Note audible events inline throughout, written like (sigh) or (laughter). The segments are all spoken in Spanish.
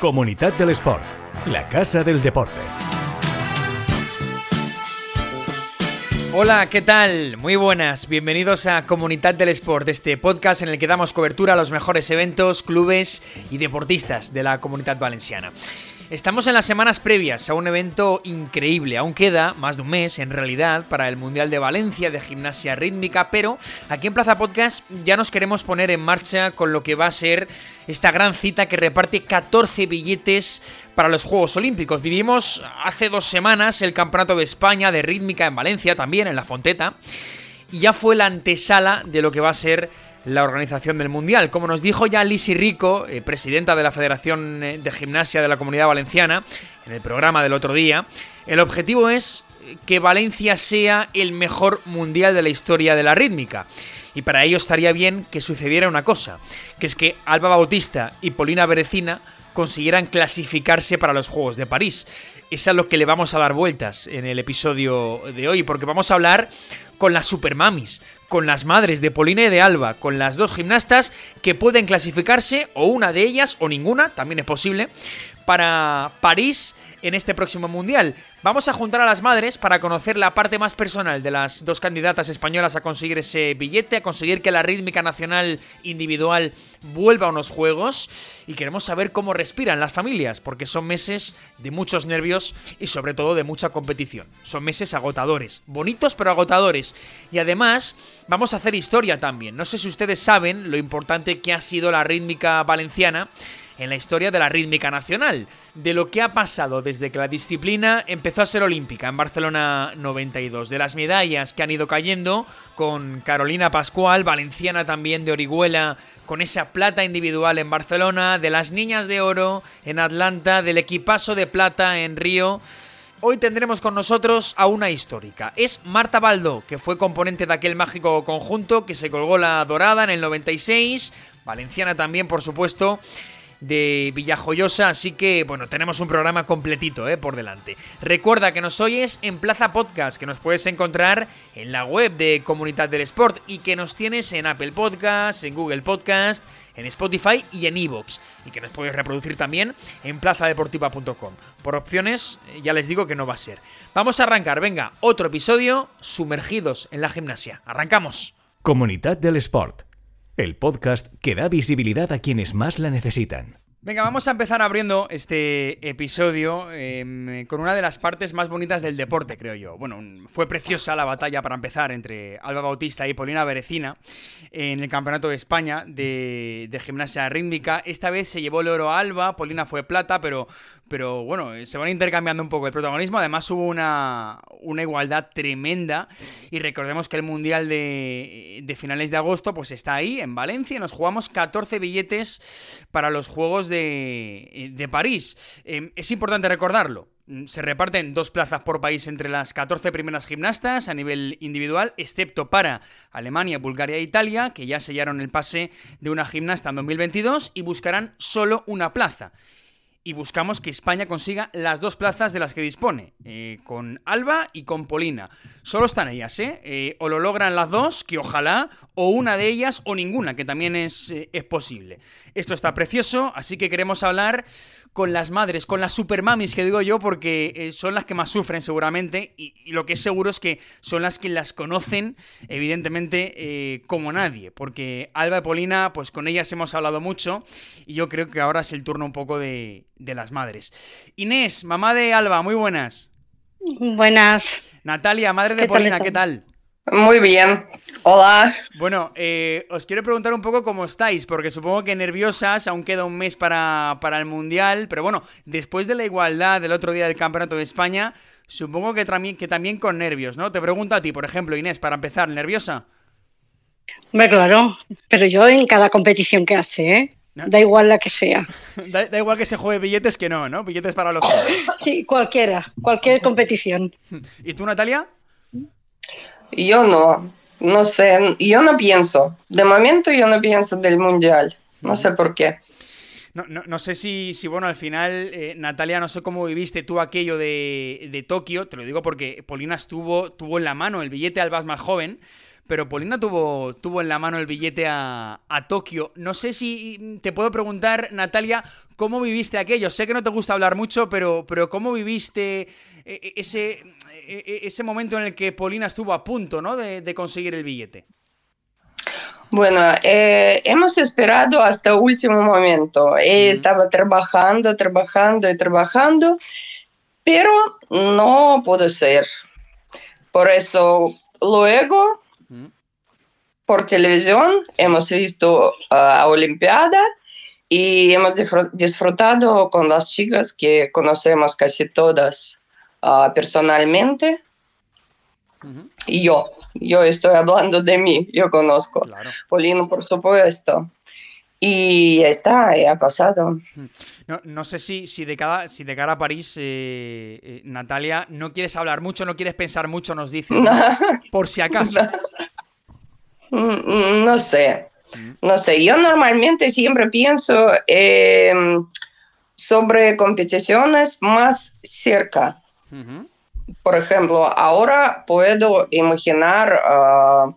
Comunidad del Sport, la casa del deporte. Hola, ¿qué tal? Muy buenas, bienvenidos a Comunidad del Sport, este podcast en el que damos cobertura a los mejores eventos, clubes y deportistas de la comunidad valenciana. Estamos en las semanas previas a un evento increíble. Aún queda más de un mes, en realidad, para el Mundial de Valencia de gimnasia rítmica, pero aquí en Plaza Podcast ya nos queremos poner en marcha con lo que va a ser esta gran cita que reparte 14 billetes para los Juegos Olímpicos. Vivimos hace dos semanas el Campeonato de España de rítmica en Valencia, también en la Fonteta, y ya fue la antesala de lo que va a ser la organización del Mundial. Como nos dijo ya Lisi Rico, eh, presidenta de la Federación eh, de Gimnasia de la Comunidad Valenciana, en el programa del otro día, el objetivo es que Valencia sea el mejor Mundial de la historia de la rítmica. Y para ello estaría bien que sucediera una cosa, que es que Alba Bautista y Polina Berecina consiguieran clasificarse para los Juegos de París. Es a lo que le vamos a dar vueltas en el episodio de hoy, porque vamos a hablar con las supermamis, con las madres de Polina y de Alba, con las dos gimnastas que pueden clasificarse, o una de ellas, o ninguna, también es posible, para París en este próximo mundial. Vamos a juntar a las madres para conocer la parte más personal de las dos candidatas españolas a conseguir ese billete, a conseguir que la rítmica nacional individual vuelva a unos juegos y queremos saber cómo respiran las familias, porque son meses de muchos nervios y sobre todo de mucha competición. Son meses agotadores, bonitos pero agotadores. Y además vamos a hacer historia también. No sé si ustedes saben lo importante que ha sido la rítmica valenciana en la historia de la rítmica nacional, de lo que ha pasado desde que la disciplina empezó a ser olímpica en Barcelona 92, de las medallas que han ido cayendo con Carolina Pascual, valenciana también de Orihuela, con esa plata individual en Barcelona, de las niñas de oro en Atlanta, del equipazo de plata en Río. Hoy tendremos con nosotros a una histórica. Es Marta Baldo, que fue componente de aquel mágico conjunto que se colgó la dorada en el 96, valenciana también, por supuesto, de Villajoyosa, así que bueno, tenemos un programa completito eh, por delante. Recuerda que nos oyes en Plaza Podcast, que nos puedes encontrar en la web de Comunidad del Sport y que nos tienes en Apple Podcast, en Google Podcast, en Spotify y en Evox. Y que nos puedes reproducir también en plazadeportiva.com. Por opciones, eh, ya les digo que no va a ser. Vamos a arrancar, venga, otro episodio sumergidos en la gimnasia. Arrancamos. Comunidad del Sport el podcast que da visibilidad a quienes más la necesitan. Venga, vamos a empezar abriendo este episodio em, con una de las partes más bonitas del deporte, creo yo. Bueno, fue preciosa la batalla para empezar entre Alba Bautista y Polina Berecina en el Campeonato de España de, de gimnasia rítmica. Esta vez se llevó el oro a Alba, Polina fue plata, pero pero bueno, se van intercambiando un poco el protagonismo. Además hubo una, una igualdad tremenda y recordemos que el Mundial de, de, finales de agosto pues está ahí, en Valencia, nos jugamos 14 billetes para los Juegos de, de París. Eh, es importante recordarlo. Se reparten dos plazas por país entre las 14 primeras gimnastas a nivel individual, excepto para Alemania, Bulgaria e Italia, que ya sellaron el pase de una gimnasta en 2022 y buscarán solo una plaza y buscamos que España consiga las dos plazas de las que dispone, eh, con Alba y con Polina. Solo están ellas, ¿eh? ¿eh? O lo logran las dos, que ojalá, o una de ellas, o ninguna, que también es, eh, es posible. Esto está precioso, así que queremos hablar con las madres, con las supermamis que digo yo, porque eh, son las que más sufren seguramente y, y, lo que es seguro es que son las que las conocen, evidentemente, eh, como nadie, porque Alba y Polina, pues con ellas hemos hablado mucho y yo creo que ahora es el turno un poco de, de las madres. Inés, mamá de Alba, muy buenas. Buenas. Natalia, madre de Polina, ¿qué tal? Muy bien. Hola. Bueno, eh, os quiero preguntar un poco cómo estáis, porque supongo que nerviosas, aún queda un mes para, para, el Mundial, pero bueno, después de la igualdad del otro día del Campeonato de España, supongo que, que también con nervios, ¿no? Te pregunto a ti, por ejemplo, Inés, para empezar, ¿nerviosa? Hombre, claro, pero yo en cada competición que hace, ¿eh? Da igual la que sea. (laughs) Da, da, igual que se juegue billetes que no, ¿no? Billetes para los (laughs) Sí, cualquiera, cualquier competición. ¿Y tú, Natalia? Yo no, no sé, yo no pienso. De momento yo no pienso del mundial. No sé por qué. No, no, no sé si, si, bueno, al final, eh, Natalia, no sé cómo viviste tú aquello de, de, Tokio, te lo digo porque Polina estuvo, tuvo en la mano el billete al más joven, pero Polina tuvo, tuvo en la mano el billete a, a, Tokio. No sé si te puedo preguntar, Natalia, ¿cómo viviste aquello? Sé que no te gusta hablar mucho, pero, pero ¿cómo viviste e, e, ese, e, ese momento en el que Polina estuvo a punto ¿no? de, de conseguir el billete? Bueno, eh, hemos esperado hasta último momento. Ella estaba trabajando, trabajando y trabajando, pero no pudo ser. Por eso luego, por televisión, hemos visto a Olimpiada y hemos disfrutado con las chicas que conocemos casi todas uh, personalmente. Y yo. Yo estoy hablando de mí, yo conozco. Claro. Polino, por supuesto. Y ya está, ya ha pasado. No, no sé si, si, de cada, si de cara a París, eh, eh, Natalia, no quieres hablar mucho, no quieres pensar mucho, nos dices. (laughs) Por si acaso. Mm, no, sé. Mm. No sé. Yo normalmente siempre pienso em, sobre competiciones más cerca por ejemplo, ahora puedo imaginar uh,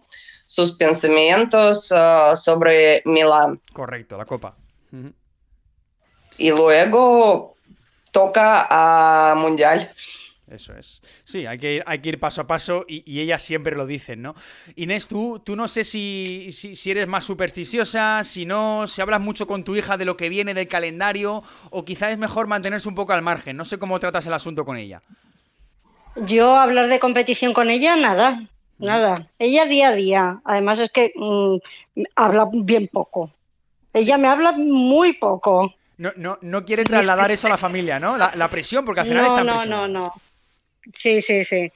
sus pensamientos uh, sobre Milán. Correcto, la copa. Y luego toca a Mundial. Eso es. Sí, hay que ir, hay que ir paso a paso y, y ellas siempre lo dicen, ¿no? Inés, tú, tú no sé si, si, si, eres más supersticiosa, si no, si hablas mucho con tu hija de lo que viene del calendario o quizás es mejor mantenerse un poco al margen. No sé cómo tratas el asunto con ella. Yo hablar de competición con ella, nada, nada. Ella día a día. Además es que mmm, habla bien poco. Ella sí. me habla muy poco. No, no, no quiere trasladar eso a la familia, ¿no? La, la presión, porque al final no, está No, no, no. Sí, sí, sí.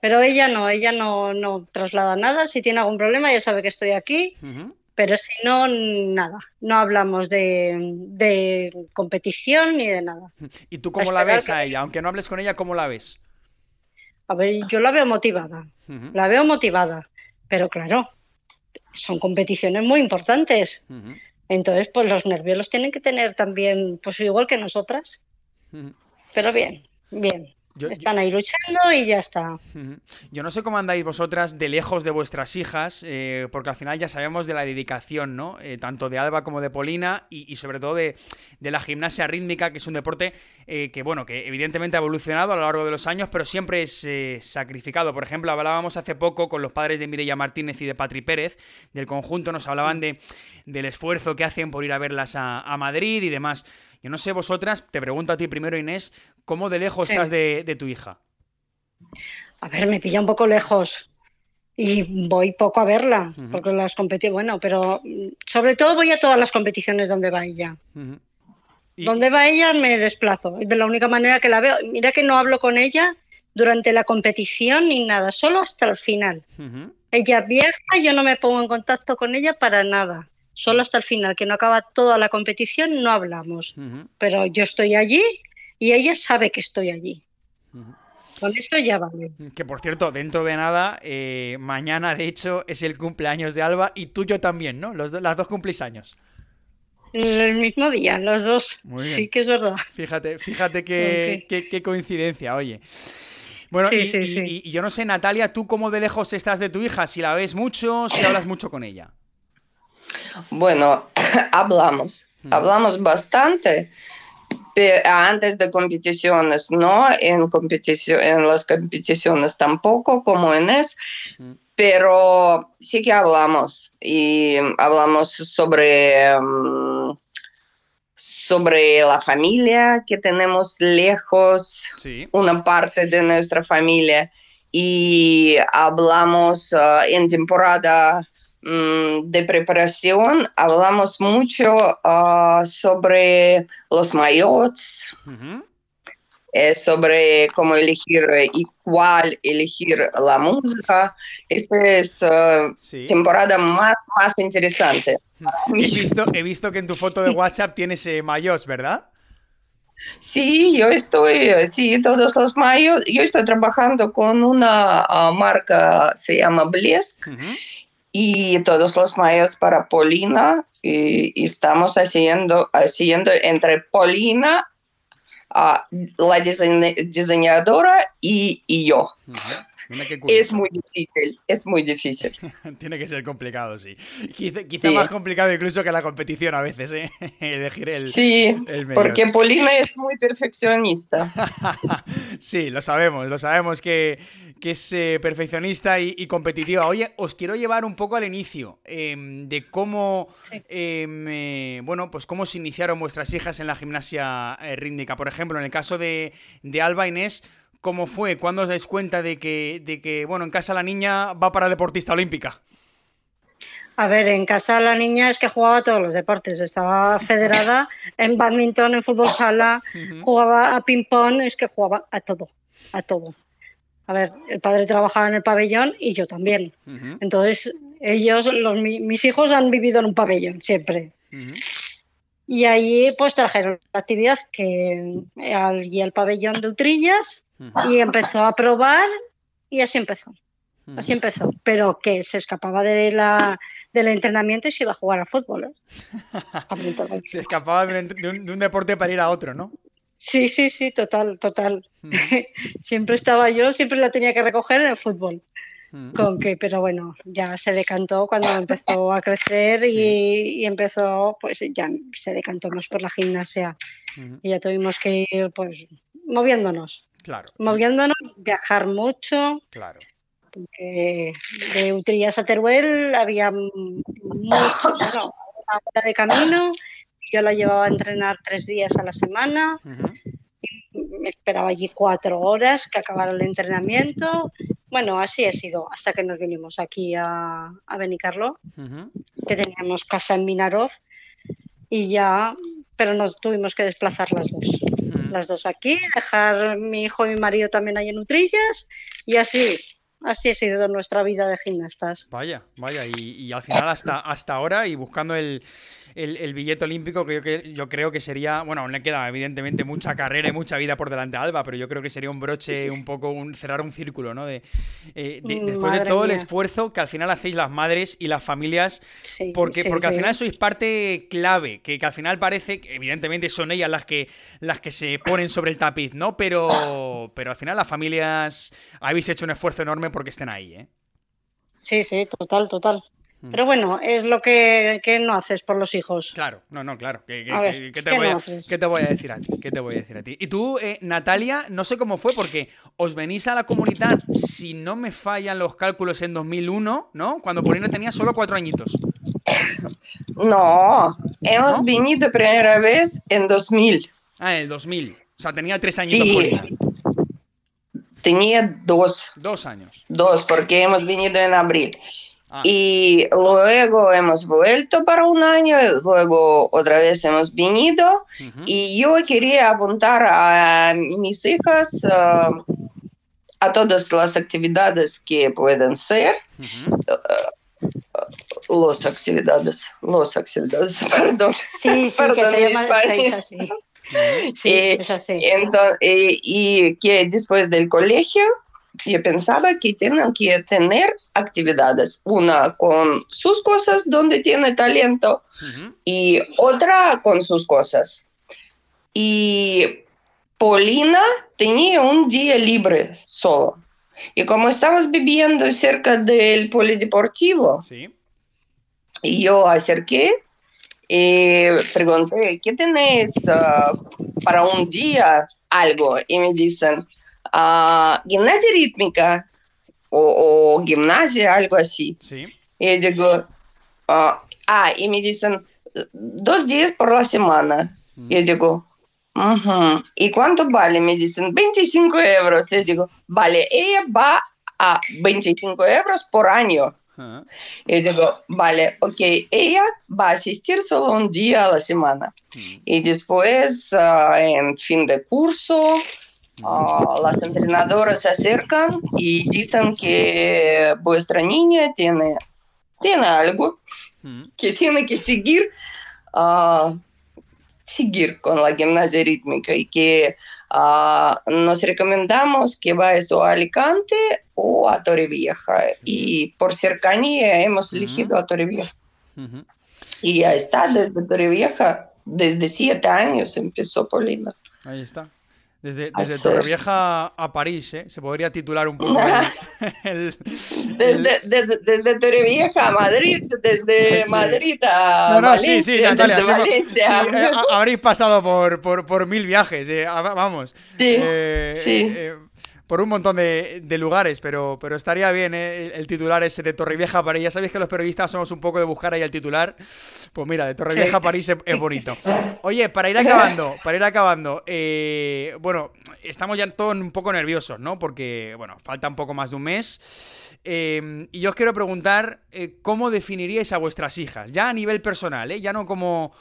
Pero ella no, ella no, no traslada nada. Si tiene algún problema, ya sabe que estoy aquí. Uh -huh. Pero si no, nada. No hablamos de, de, competición ni de nada. ¿Y tú cómo la ves a ella? Aunque no hables con ella, ¿cómo la ves? A ver, yo la veo motivada, uh -huh. la veo motivada, pero claro, son competiciones muy importantes. Uh -huh. Entonces, pues los nervios los tienen que tener también, pues igual que nosotras. Uh -huh. Pero bien, bien. Yo, Están ahí luchando y ya está. Yo no sé cómo andáis vosotras de lejos de vuestras hijas, eh, porque al final ya sabemos de la dedicación, ¿no? Eh, tanto de Alba como de Polina y, y sobre todo de, de, la gimnasia rítmica, que es un deporte eh, que, bueno, que evidentemente ha evolucionado a lo largo de los años, pero siempre es sacrificado. Por ejemplo, hablábamos hace poco con los padres de Mireia Martínez y de Patri Pérez, del conjunto, nos hablaban de, del esfuerzo que hacen por ir a verlas a, a Madrid y demás. Yo no sé vosotras, te pregunto a ti primero, Inés, ¿cómo de lejos sí. estás de, de, tu hija? A ver, me pilla un poco lejos y voy poco a verla, uh -huh. porque las competiciones, bueno, pero sobre todo voy a todas las competiciones donde va ella. Uh -huh. ¿Y... Donde va ella me desplazo, de la única manera que la veo. Mira que no hablo con ella durante la competición ni nada, solo hasta el final. Uh -huh. Ella viaja, yo no me pongo en contacto con ella para nada solo hasta el final, que no acaba toda la competición, no hablamos. Uh -huh. Pero yo estoy allí y ella sabe que estoy allí. Uh -huh. Con eso ya vale. Que por cierto, dentro de nada, eh, mañana de hecho es el cumpleaños de Alba y tuyo también, ¿no? Los, las dos cumplís años. El mismo día, los dos. Sí, que es verdad. Fíjate, fíjate qué, okay. qué, qué coincidencia, oye. Bueno, sí, y, sí, y, sí. y, yo no sé, Natalia, ¿tú cómo de lejos estás de tu hija? Si la ves mucho, si hablas mucho con ella. Bueno, (laughs) hablamos, hablamos bastante antes de competiciones, no en, competición, en las competiciones tampoco, como en es, pero sí que hablamos y hablamos sobre, um, sobre la familia que tenemos lejos, sí. una parte de nuestra familia, y hablamos uh, en temporada Mm, de preparación hablamos mucho uh, sobre los mayots, uh -huh. eh, sobre cómo elegir y cuál elegir la música. Esta es uh, sí. temporada más, más interesante. (laughs) He visto, he visto que en tu foto de WhatsApp tienes eh, mayots, ¿verdad? Sí, yo estoy, sí, todos los mayos, yo estoy trabajando con una uh, marca, se llama Blesk, -huh y todos los mayos para Polina y, y, estamos haciendo, haciendo entre Polina la diseñadora y, yo. Es muy difícil, es muy difícil. (laughs) Tiene que ser complicado, sí. Quizá, más complicado incluso que la competición a veces, ¿eh? (laughs) Elegir el. Sí, porque Polina es muy perfeccionista. (laughs) sí, lo sabemos, lo sabemos que, es eh, perfeccionista y, competitiva. Oye, os quiero llevar un poco al inicio em, de cómo, em, eh, bueno, pues cómo se iniciaron vuestras hijas en la gimnasia rítmica. Por ejemplo, en el caso de, de Alba Inés cómo fue, cuándo os dais cuenta de que, de que, bueno, en casa la niña va para deportista olímpica. A ver, en casa la niña es que jugaba todos los deportes. Estaba federada en badminton, en fútbol sala, (laughs) jugaba a ping-pong, es que jugaba a todo, a todo. A ver, el padre trabajaba en el pabellón y yo también. Entonces, ellos, los, mis hijos han vivido en un pabellón siempre. Y allí pues trajeron la actividad que y el pabellón de Utrillas y empezó a probar y así empezó. Así empezó, pero que se escapaba de la, del entrenamiento y se iba a jugar al fútbol. ¿eh? (laughs) se escapaba de un, deporte para ir a otro, ¿no? Sí, sí, sí, total, total. (laughs) siempre estaba yo, siempre la tenía que recoger en el fútbol. Con que, pero bueno, ya se decantó cuando (laughs) empezó a crecer y, empezó, pues ya se decantó más por la gimnasia. Y ya tuvimos que ir, pues, moviéndonos. Claro. Moviéndonos, viajar mucho. Claro. Porque de Utrillas a Teruel había mucho, (coughs) bueno, una hora de camino. Yo la llevaba a entrenar tres días a la semana. Me esperaba allí cuatro horas que acabara el entrenamiento. Bueno, así ha sido hasta que nos vinimos aquí a, a Benicarlo, que teníamos casa en Minaroz y ya, pero nos tuvimos que desplazar las dos las dos aquí, dejar mi hijo y mi marido también ahí en Utrillas y así, así ha sido nuestra vida de gimnastas. Vaya, vaya, y, al final hasta, hasta ahora y buscando el, el, billete olímpico, que yo, que yo creo que sería, bueno, aún le queda evidentemente mucha carrera y mucha vida por delante a Alba, pero yo creo que sería un broche, un poco, un, cerrar un círculo, ¿no? De, eh, mm, después de todo el esfuerzo que al final hacéis las madres y las familias, porque, porque al final sois parte clave, que, al final parece, que evidentemente son ellas las que, las que se ponen sobre el tapiz, ¿no? Pero, pero al final las familias habéis hecho un esfuerzo enorme porque estén ahí, ¿eh? Sí, sí, total, total. Mm. Pero bueno, es lo que, no haces por los hijos. Claro, no, no, claro. ¿Qué, te, voy a, decir a ti? ¿Qué te voy a decir a ti? Y tú, eh, Natalia, no sé cómo fue, porque os venís a la comunidad, si no me fallan los cálculos, en 2001, ¿no? Cuando Polina tenía solo cuatro añitos. No, hemos venido primera vez en 2000. Ah, en el 2000. O sea, tenía tres añitos Polina. Tenía dos. Dos años. Dos, porque hemos venido en abril. Ah. Y luego hemos vuelto para un año, luego otra vez hemos venido y yo quería apuntar a mis hijas uh, a todas las actividades que pueden ser. Uh, los actividades, los actividades, (laughs) perdón. Sí, sí, perdón, que se llama así. Sí, es así. Entonces, y que después del colegio yo pensaba que tienen que tener actividades, una con sus cosas donde tiene talento y otra con sus cosas. Y Paulina tenía un día libre solo. Y como estamos viviendo cerca del polideportivo, yo acerqué y pregunté, ¿qué tenéis ah, para un día algo? Y me dicen, uh, gimnasia rítmica o, o, gimnasia, algo así. Sí. Y digo, uh, ah, y me dicen, dos días por la semana. Mm. Y digo, uh -huh. ¿y cuánto vale? Me dicen, 25 euros. Y digo, vale, ella va a 25 euros por año. Uh Y digo, vale, ok, ella va a asistir solo un día a la semana. Mm. Y después, uh, en fin de curso, Uh, las entrenadoras se acercan y dicen que vuestra niña tiene, tiene algo que tiene que seguir, uh, seguir con la gimnasia rítmica y que uh, nos recomendamos que vayas a Alicante o a Torrevieja. Y por cercanía hemos elegido a Torrevieja. Y ya está, desde Torrevieja, desde siete años empezó Polina. Ahí está. Desde, desde Torrevieja a París, ¿eh? Se podría titular un poco el, (laughs) desde, desde, Torrevieja a Madrid, desde Madrid a no, no, Valencia, sí, sí, Natalia, sí, eh, habréis pasado por, por, por mil viajes, eh, vamos. Sí, eh, sí por un montón de, lugares, pero, pero estaría bien ¿eh? el, titular ese de Torrevieja París. Ya sabéis que los periodistas somos un poco de buscar ahí el titular. Pues mira, de Torrevieja a París es, bonito. Oye, para ir acabando, para ir acabando, eh, bueno, estamos ya todos un poco nerviosos, ¿no? Porque, bueno, falta un poco más de un mes. Eh, y yo os quiero preguntar cómo definiríais a vuestras hijas, ya a nivel personal, ¿eh? ya no como,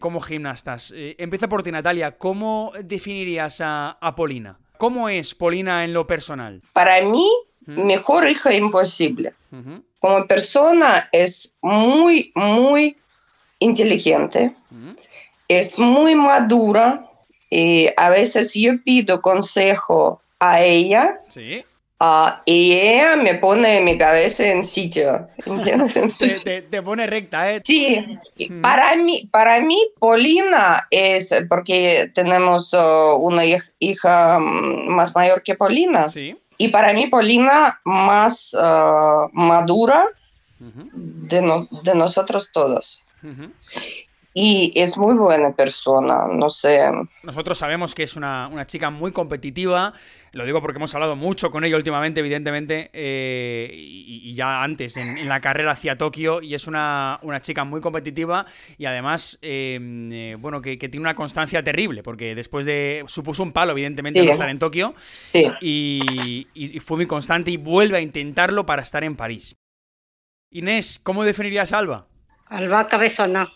como gimnastas. empiezo por ti, Natalia. ¿Cómo definirías a, a Polina? ¿Cómo es Polina en lo personal? Para mí, mejor hija imposible. Como persona es muy, muy inteligente, es muy madura y a veces yo pido consejo a ella. Sí. Ah, y ella me pone mi cabeza en sitio. (laughs) te, pone recta, ¿eh? Sí, para, mí, para mí Polina es, porque tenemos uh, una hija mm, más mayor que Polina. Sí. Y para mí Polina más uh, madura de, de, nosotros todos y es muy buena persona, no sé. Nosotros sabemos que es una, chica muy competitiva, lo digo porque hemos hablado mucho con ella últimamente, evidentemente, eh, y, ya antes en, la carrera hacia Tokio, y es una, chica muy competitiva y además, eh, eh, bueno, que, tiene una constancia terrible, porque después de, supuso un palo, evidentemente, estar en Tokio, y, y fue muy constante y vuelve a intentarlo para estar en París. Inés, ¿cómo definirías a Alba? Alba cabezona.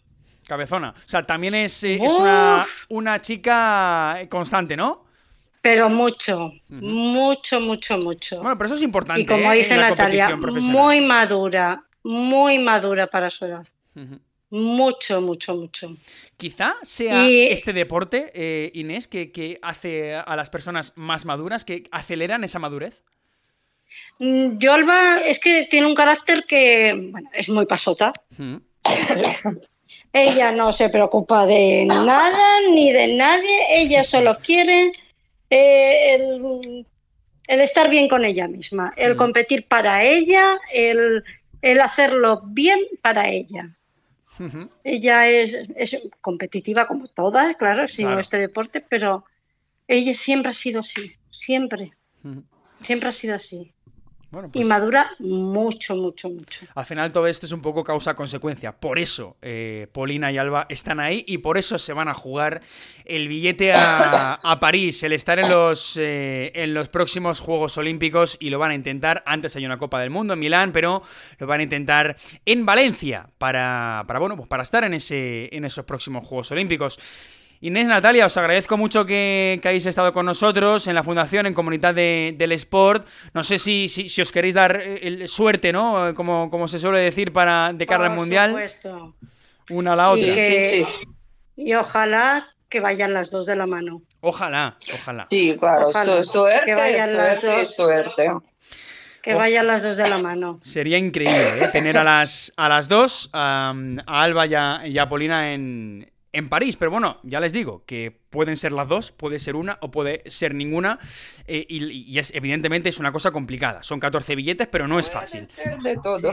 Cabezona. O sea, también es, eh, una, una, chica constante, ¿no? Pero mucho, mucho, mucho, mucho. Bueno, pero eso es importante. Y como ¿eh? dice Natalia, muy madura, muy madura para su edad. Mucho, mucho, mucho. Quizá sea este deporte, eh, Inés, que, hace a las personas más maduras, que aceleran esa madurez. Mm, Yolba es que tiene un carácter que bueno, es muy pasota. (coughs) Ella no se preocupa de nada ni de nadie, ella solo quiere eh, el, estar bien con ella misma, el mm. competir para ella, el, hacerlo bien para ella. Ella es, competitiva como todas, claro, si no este deporte, pero ella siempre ha sido así, siempre. Siempre ha sido así. Y pues madura mucho, mucho, mucho. Al final todo esto es un poco causa-consecuencia. Por eso eh, Polina y Alba están ahí y por eso se van a jugar el billete a, París, el estar en los, eh, en los próximos Juegos Olímpicos y lo van a intentar. Antes hay una Copa del Mundo en Milán, pero lo van a intentar en Valencia para, para, bueno, pues para estar en, ese, en esos próximos Juegos Olímpicos. Inés Natalia, os agradezco mucho que, hayáis estado con nosotros en la Fundación, en Comunidad del Sport. No sé si, si, os queréis dar suerte, ¿no? Como, como se suele decir para de cara al Mundial. Supuesto. Una a la otra. Y, y ojalá que vayan las dos de la mano. Ojalá, ojalá. Sí, claro, suerte, que vayan las dos. suerte. Que vayan las dos de la mano. Sería increíble ¿eh? tener a las, a las dos, a, Alba y a Polina en, en París. Pero bueno, ya les digo que pueden ser las dos, puede ser una o puede ser ninguna. Eh, y, es, evidentemente es una cosa complicada. Son 14 billetes, pero no es fácil. Puede ser de todo.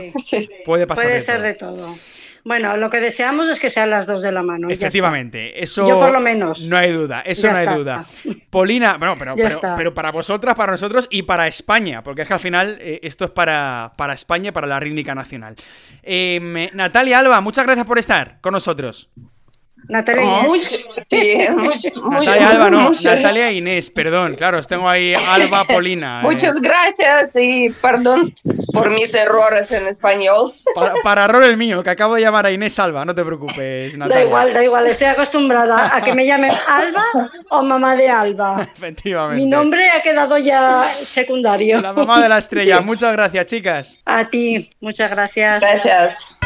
Puede pasar puede ser de todo. Bueno, lo que deseamos es que sean las dos de la mano. Efectivamente, eso. Yo por lo menos. No hay duda, eso no hay duda. (laughs) Polina, bueno, pero, pero, para vosotras, para nosotros y para España, porque es que al final eh, esto es para, para España, para la rítmica nacional. Em, Natalia Alba, muchas gracias por estar con nosotros. Natalia Inés. (laughs) Natalia Alba, no, Natalia Inés, perdón, claro, tengo ahí Alba (laughs) Polina. Eh. Muchas gracias y perdón por mis errores en español. Para, error el mío, que acabo de llamar a Inés Alba, no te preocupes, Natalia. Da igual, da igual, estoy acostumbrada a que me (laughs) llamen Alba o mamá de Alba. Efectivamente. Mi nombre ha quedado ya secundario. La mamá de la estrella, muchas gracias, chicas. A ti, muchas gracias. Gracias.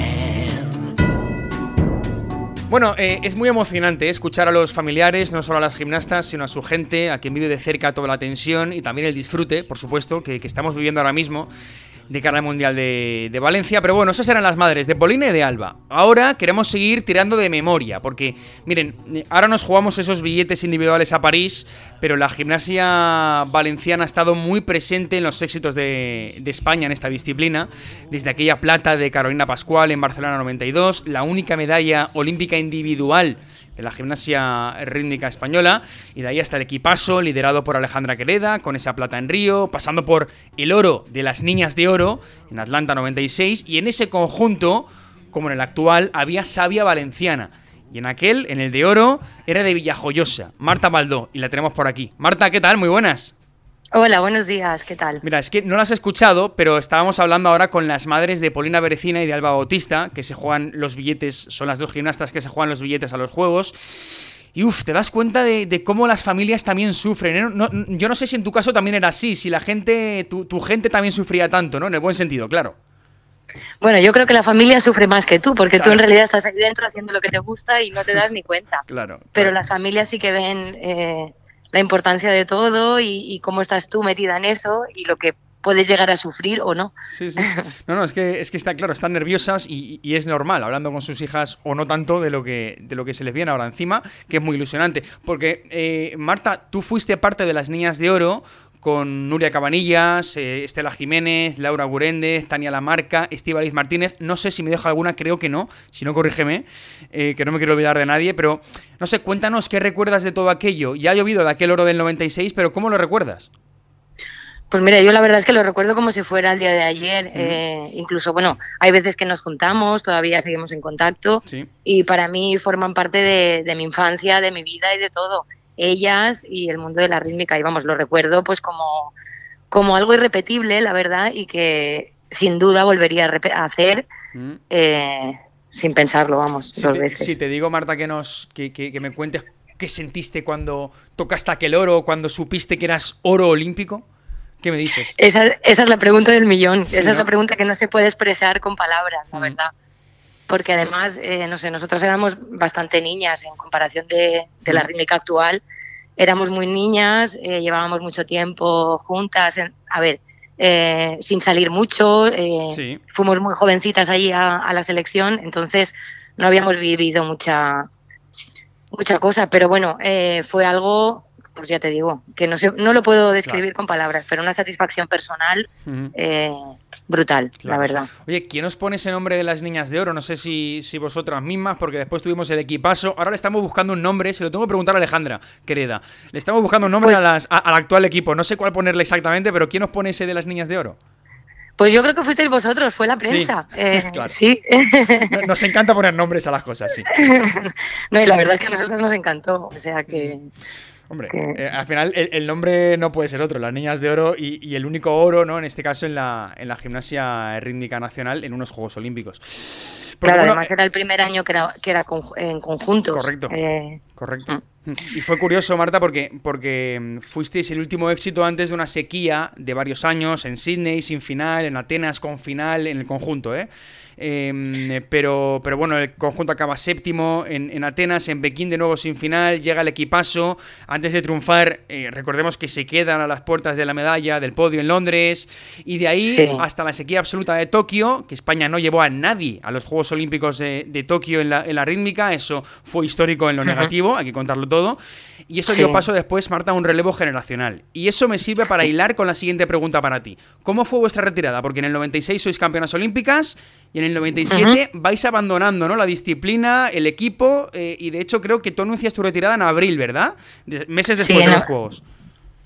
Bueno, eh, es muy emocionante escuchar a los familiares, no solo a las gimnastas, sino a su gente, a quien vive de cerca toda la tensión y también el disfrute, por supuesto, que, que estamos viviendo ahora mismo de cara al Mundial de, Valencia. Pero bueno, esas eran las madres de Polina y de Alba. Ahora queremos seguir tirando de memoria, porque miren, ahora nos jugamos esos billetes individuales a París, pero la gimnasia valenciana ha estado muy presente en los éxitos de, de España en esta disciplina, desde aquella plata de Carolina Pascual en Barcelona 92, la única medalla olímpica individual la gimnasia rítmica española y de ahí hasta el equipazo liderado por Alejandra Quereda con esa plata en Río, pasando por el oro de las niñas de oro en Atlanta 96 y en ese conjunto, como en el actual, había Sabia Valenciana. Y en aquel, en el de oro, era de Villajoyosa, Marta Baldó, y la tenemos por aquí. Marta, ¿qué tal? Muy buenas. Hola, buenos días, ¿qué tal? Mira, es que no las he escuchado, pero estábamos hablando ahora con las madres de Polina Berecina y de Alba Bautista, que se juegan los billetes, son las dos gimnastas que se juegan los billetes a los juegos. Y uff, te das cuenta de, cómo las familias también sufren. ¿eh? yo no sé si en tu caso también era así, si la gente, tu, gente también sufría tanto, ¿no? En el buen sentido, claro. Bueno, yo creo que la familia sufre más que tú, porque tú en realidad estás aquí dentro haciendo lo que te gusta y no te das ni cuenta. Claro. Pero las familias sí que ven eh, la importancia de todo y, cómo estás tú metida en eso y lo que puedes llegar a sufrir o no. Sí, sí. No, no, es que, es que está claro, están nerviosas y, es normal, hablando con sus hijas o no tanto de lo que, de lo que se les viene ahora encima, que es muy ilusionante. Porque, eh, Marta, tú fuiste parte de las Niñas de Oro con Nuria Cabanillas, eh, Estela Jiménez, Laura Guréndez, Tania Lamarca, Estíbaliz Martínez. No sé si me dejo alguna, creo que no. Si no, corrígeme, eh, que no me quiero olvidar de nadie. Pero, no sé, cuéntanos qué recuerdas de todo aquello. Ya ha llovido de aquel oro del 96, pero ¿cómo lo recuerdas? Pues mira, yo la verdad es que lo recuerdo como si fuera el día de ayer. Eh, incluso, bueno, hay veces que nos juntamos, todavía seguimos en contacto. Y para mí forman parte de mi infancia, de mi vida y de todo ellas y el mundo de la rítmica. Y vamos, lo recuerdo pues como, como algo irrepetible, la verdad, y que sin duda volvería a, hacer mm. eh, sin pensarlo, vamos, si dos te, veces. Si te digo, Marta, que, nos, que, que, me cuentes qué sentiste cuando tocaste aquel oro, cuando supiste que eras oro olímpico. ¿Qué me dices? Esa, esa es la pregunta del millón. esa es la pregunta que no se puede expresar con palabras, la mm. verdad porque además, eh, no sé, nosotros éramos bastante niñas en comparación de, la rítmica actual. Éramos muy niñas, eh, llevábamos mucho tiempo juntas, a ver, eh, sin salir mucho, fuimos muy jovencitas allí a, la selección, entonces no habíamos vivido mucha, mucha cosa, pero bueno, fue algo pues ya te digo, que no, sé, no lo puedo describir con palabras, pero una satisfacción personal brutal, la verdad. Oye, ¿quién os pone ese nombre de las niñas de oro? No sé si, si vosotras mismas, porque después tuvimos el equipazo. Ahora le estamos buscando un nombre, se lo tengo que preguntar a Alejandra, querida. Le estamos buscando un nombre pues al actual equipo. No sé cuál ponerle exactamente, pero ¿quién os pone ese de las niñas de oro? Pues yo creo que fuisteis vosotros, fue la prensa. (laughs) Sí, eh, sí. Nos encanta poner nombres a las cosas, sí. (laughs) no, y la verdad es que a nosotros nos encantó. O sea que. Hombre, eh, al final el, nombre no puede ser otro, las niñas de oro y, el único oro, ¿no? En este caso en la, en la gimnasia rítmica nacional en unos Juegos Olímpicos. claro, además era el primer año que era, que era en conjunto. Correcto. Eh, correcto. Mm. Y fue curioso, Marta, porque, porque mm, fuisteis el último éxito antes de una sequía de varios años en Sydney sin final, en Atenas con final, en el conjunto, ¿eh? Em, pero, pero bueno, el conjunto acaba séptimo en, Atenas, en Pekín de nuevo sin final, llega el equipazo, antes de triunfar, eh, recordemos que se quedan a las puertas de la medalla, del podio en Londres, y de ahí hasta la sequía absoluta de Tokio, que España no llevó a nadie a los Juegos Olímpicos de, Tokio en la, en la, rítmica, eso fue histórico en lo negativo, hay que contarlo todo. Y eso dio paso después, Marta, a un relevo generacional. Y eso me sirve para hilar con la siguiente pregunta para ti. ¿Cómo fue vuestra retirada? Porque en el 96 sois campeonas olímpicas y en el 97 vais abandonando ¿no? la disciplina, el equipo, eh, y de hecho creo que tú anuncias tu retirada en abril, ¿verdad? meses después de los Juegos.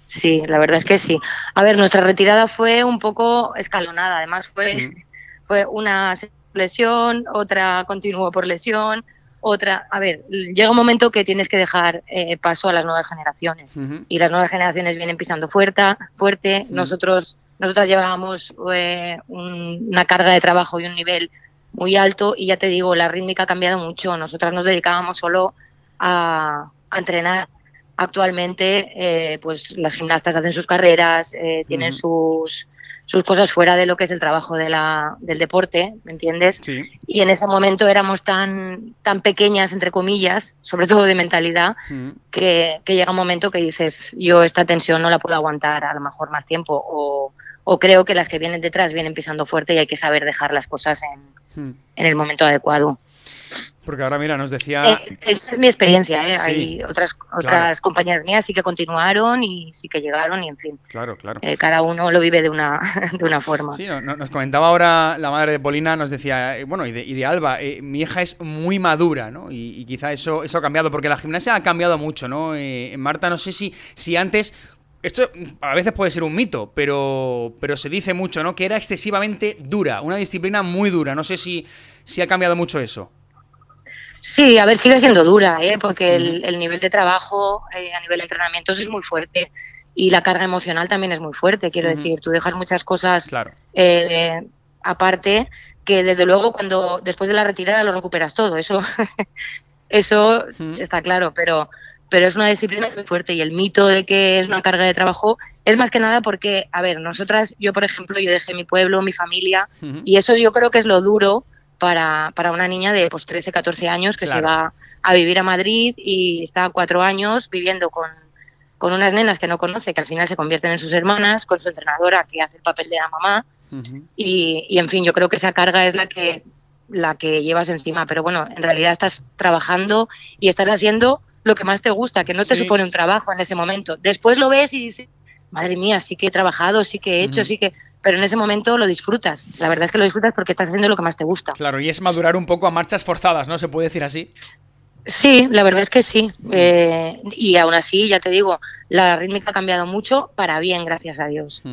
Sí, la verdad es que sí. A ver, nuestra retirada fue un poco escalonada. Además, fue, (laughs) fue una lesión, otra continuó por lesión, otra, a ver, llega un momento que tienes que dejar eh, paso a las nuevas generaciones y las nuevas generaciones vienen pisando fuerte, fuerte. Nosotros, nosotras llevábamos eh, una carga de trabajo y un nivel muy alto y ya te digo, la rítmica ha cambiado mucho. Nosotras nos dedicábamos solo a, entrenar. Actualmente, eh, pues las gimnastas hacen sus carreras, tienen sus sus cosas fuera de lo que es el trabajo de la, del deporte, ¿me entiendes? Sí. Y en ese momento éramos tan, tan pequeñas, entre comillas, sobre todo de mentalidad, Mm. que, que llega un momento que dices, yo esta tensión no la puedo aguantar a lo mejor más tiempo, o, o creo que las que vienen detrás vienen pisando fuerte y hay que saber dejar las cosas en, Mm. en el momento adecuado. Porque ahora, mira, nos decía... Eh, esa es mi experiencia, ¿eh? Sí, Hay otras, otras compañeras mías sí que continuaron y sí que llegaron y en fin, Claro, claro. eh, cada uno lo vive de una, (laughs) de una forma. Sí, no- no- nos comentaba ahora la madre de Polina, nos decía, eh, bueno, y de, y de Alba, mi hija es muy madura, ¿no? Y, y quizá eso, eso ha cambiado, porque la gimnasia ha cambiado mucho, ¿no? Marta, no sé si, si antes, esto a veces puede ser un mito, pero, pero se dice mucho, ¿no? Que era excesivamente dura, una disciplina muy dura, no sé si, si ha cambiado mucho eso. Sí, a ver, sigue siendo dura, ¿eh? porque el, el nivel de trabajo eh, a nivel de entrenamientos es muy fuerte y la carga emocional también es muy fuerte. Quiero decir, tú dejas muchas cosas Claro. eh, aparte que desde luego cuando después de la retirada lo recuperas todo. Eso, (laughs) eso está claro, pero pero es una disciplina muy fuerte y el mito de que es una carga de trabajo es más que nada porque, a ver, nosotras, yo por ejemplo, yo dejé mi pueblo, mi familia y eso yo creo que es lo duro para, para una niña de pues, 13, 14 años que se va a vivir a Madrid y está cuatro años viviendo con, con unas nenas que no conoce, que al final se convierten en sus hermanas, con su entrenadora que hace el papel de la mamá. Y, y, en fin, yo creo que esa carga es la que, la que llevas encima. Pero bueno, en realidad estás trabajando y estás haciendo lo que más te gusta, que no te Sí. supone un trabajo en ese momento. Después lo ves y dices, madre mía, sí que he trabajado, sí que he hecho, sí que... Pero en ese momento lo disfrutas. La verdad es que lo disfrutas porque estás haciendo lo que más te gusta. Claro, y es madurar un poco a marchas forzadas, ¿no? Se puede decir así. Sí, la verdad es que sí. Eh, y aún así, ya te digo, la rítmica ha cambiado mucho para bien, gracias a Dios.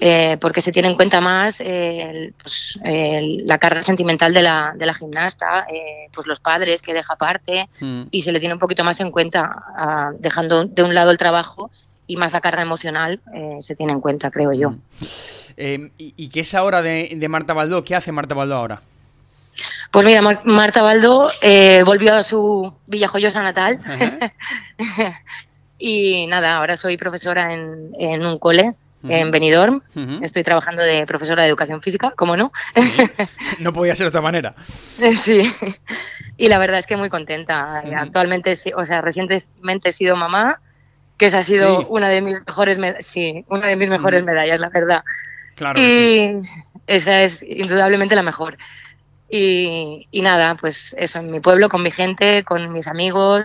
Eh, porque se tiene en cuenta más eh, pues, la carga sentimental de la, de la gimnasta, eh, pues los padres que deja parte Mm. y se le tiene un poquito más en cuenta, ah, dejando de un lado el trabajo y más la carga emocional eh, se tiene en cuenta, creo yo. Mm. Eh, ¿y, y qué es ahora de, de Marta Baldó? ¿Qué hace Marta Baldó ahora? Pues mira, Mar- Marta Baldo eh, volvió a su Villajoyosa natal (laughs) y nada, ahora soy profesora en, en un cole en Benidorm. Estoy trabajando de profesora de educación física, ¿cómo no? Sí. No podía ser de otra manera. (laughs) Sí, y la verdad es que muy contenta. Ujú. Actualmente, sí, o sea, recientemente he sido mamá, que esa ha sido Sí. una de mis mejores, sí, una de mis mejores Ujú. medallas, la verdad. Claro sí. y esa es indudablemente la mejor. Y, y nada, pues eso, en mi pueblo, con mi gente, con mis amigos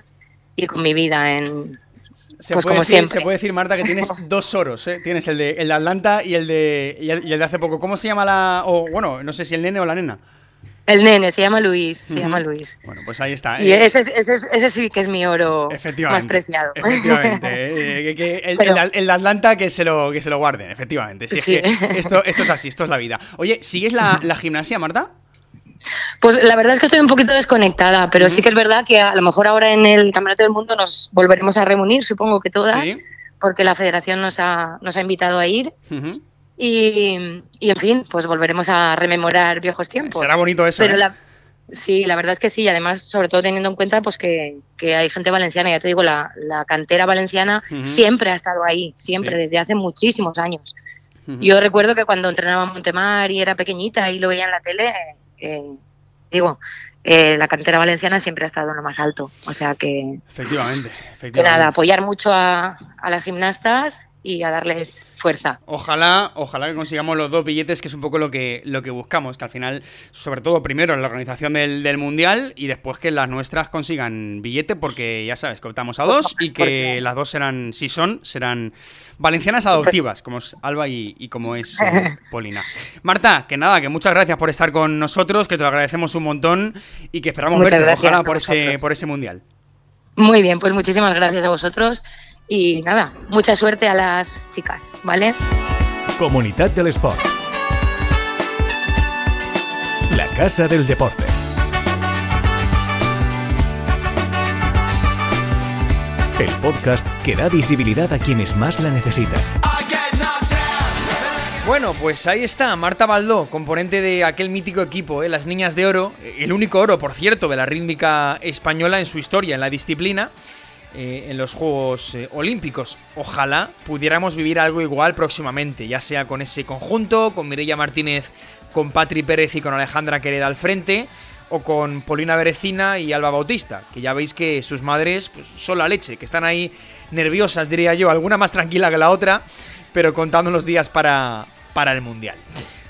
y con mi vida en... Se, pues puede como decir, siempre. se puede decir, Marta, que tienes (laughs) dos oros, ¿eh? Tienes el de, el de Atlanta y el de, y el, y el de hace poco. ¿Cómo se llama la...? O bueno, no sé si el nene o la nena. El nene, se llama Luis, se llama Luis. Bueno, pues ahí está. Y eh, ese, ese, ese sí que es mi oro Efectivamente. más preciado. Efectivamente. (laughs) eh, que- el, Pero- el de- el de Atlanta que se lo, que se lo guarden, efectivamente. Si es Sí. que esto, esto es así, esto es la vida. Oye, ¿sigues la, la gimnasia, Marta? Pues la verdad es que estoy un poquito desconectada, pero sí que es verdad que a lo mejor ahora en el Campeonato del Mundo nos volveremos a reunir, supongo que todas, Sí. porque la federación nos ha, nos ha invitado a ir. Y, y, en fin, pues volveremos a rememorar viejos tiempos. Será bonito eso, pero ¿eh? la, sí, la verdad es que sí, y además, sobre todo teniendo en cuenta pues que, que hay gente valenciana, ya te digo, la, la cantera valenciana Ujú. siempre ha estado ahí, siempre, Sí. desde hace muchísimos años. Ujú. Yo recuerdo que cuando entrenaba en Montemar y era pequeñita y lo veía en la tele, eh, digo, eh, la cantera valenciana siempre ha estado en lo más alto. O sea que, Efectivamente, que efectivamente. nada, apoyar mucho a, a las gimnastas y a darles fuerza. Ojalá, ojalá que consigamos los dos billetes, que es un poco lo que, lo que buscamos, que al final, sobre todo primero en la organización del, del Mundial y después que las nuestras consigan billete, porque ya sabes, que optamos a dos y que las dos serán, si son, serán valencianas adoptivas, como es Alba y, y como es eh, (laughs) Polina. Marta, que nada, que muchas gracias por estar con nosotros, que te lo agradecemos un montón y que esperamos Muchas verte, ojalá, por ese, por ese Mundial. Muy bien, pues muchísimas gracias a vosotros y nada, mucha suerte a las chicas, ¿vale? Comunidad del Sport. La Casa del Deporte. El podcast que da visibilidad a quienes más la necesitan. Bueno, pues ahí está, Marta Baldó, componente de aquel mítico equipo, ¿eh? las Niñas de Oro, el único oro, por cierto, de la rítmica española en su historia, en la disciplina. Eh, en los Juegos eh, Olímpicos. Ojalá pudiéramos vivir algo igual próximamente, ya sea con ese conjunto, con Mireia Martínez, con Patri Pérez y con Alejandra Quereda al frente, o con Polina Berecina y Alba Bautista, que ya veis que sus madres pues, son la leche, que están ahí nerviosas, diría yo, alguna más tranquila que la otra, pero contando los días para, para el Mundial.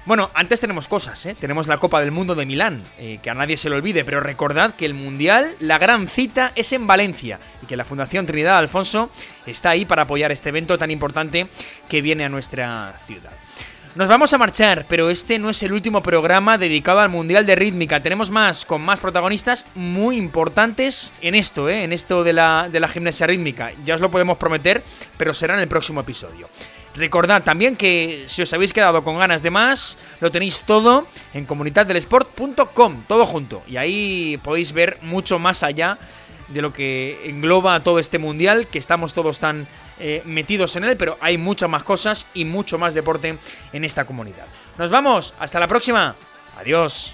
Bueno, antes tenemos cosas, ¿eh? Tenemos la Copa del Mundo de Milán, eh, que a nadie se lo olvide, pero recordad que el Mundial, la gran cita, es en Valencia y que la Fundación Trinidad Alfonso está ahí para apoyar este evento tan importante que viene a nuestra ciudad. Nos vamos a marchar, pero este no es el último programa dedicado al Mundial de Rítmica. Tenemos más, con más protagonistas muy importantes en esto, ¿eh? en esto de la, de la gimnasia rítmica. Ya os lo podemos prometer, pero será en el próximo episodio. Recordad también que si os habéis quedado con ganas de más, lo tenéis todo en comunidaddelesport.com, todo junto. Y ahí podéis ver mucho más allá de lo que engloba todo este mundial, que estamos todos tan eh, metidos en él, pero hay muchas más cosas y mucho más deporte en esta comunidad. Nos vamos, hasta la próxima. Adiós.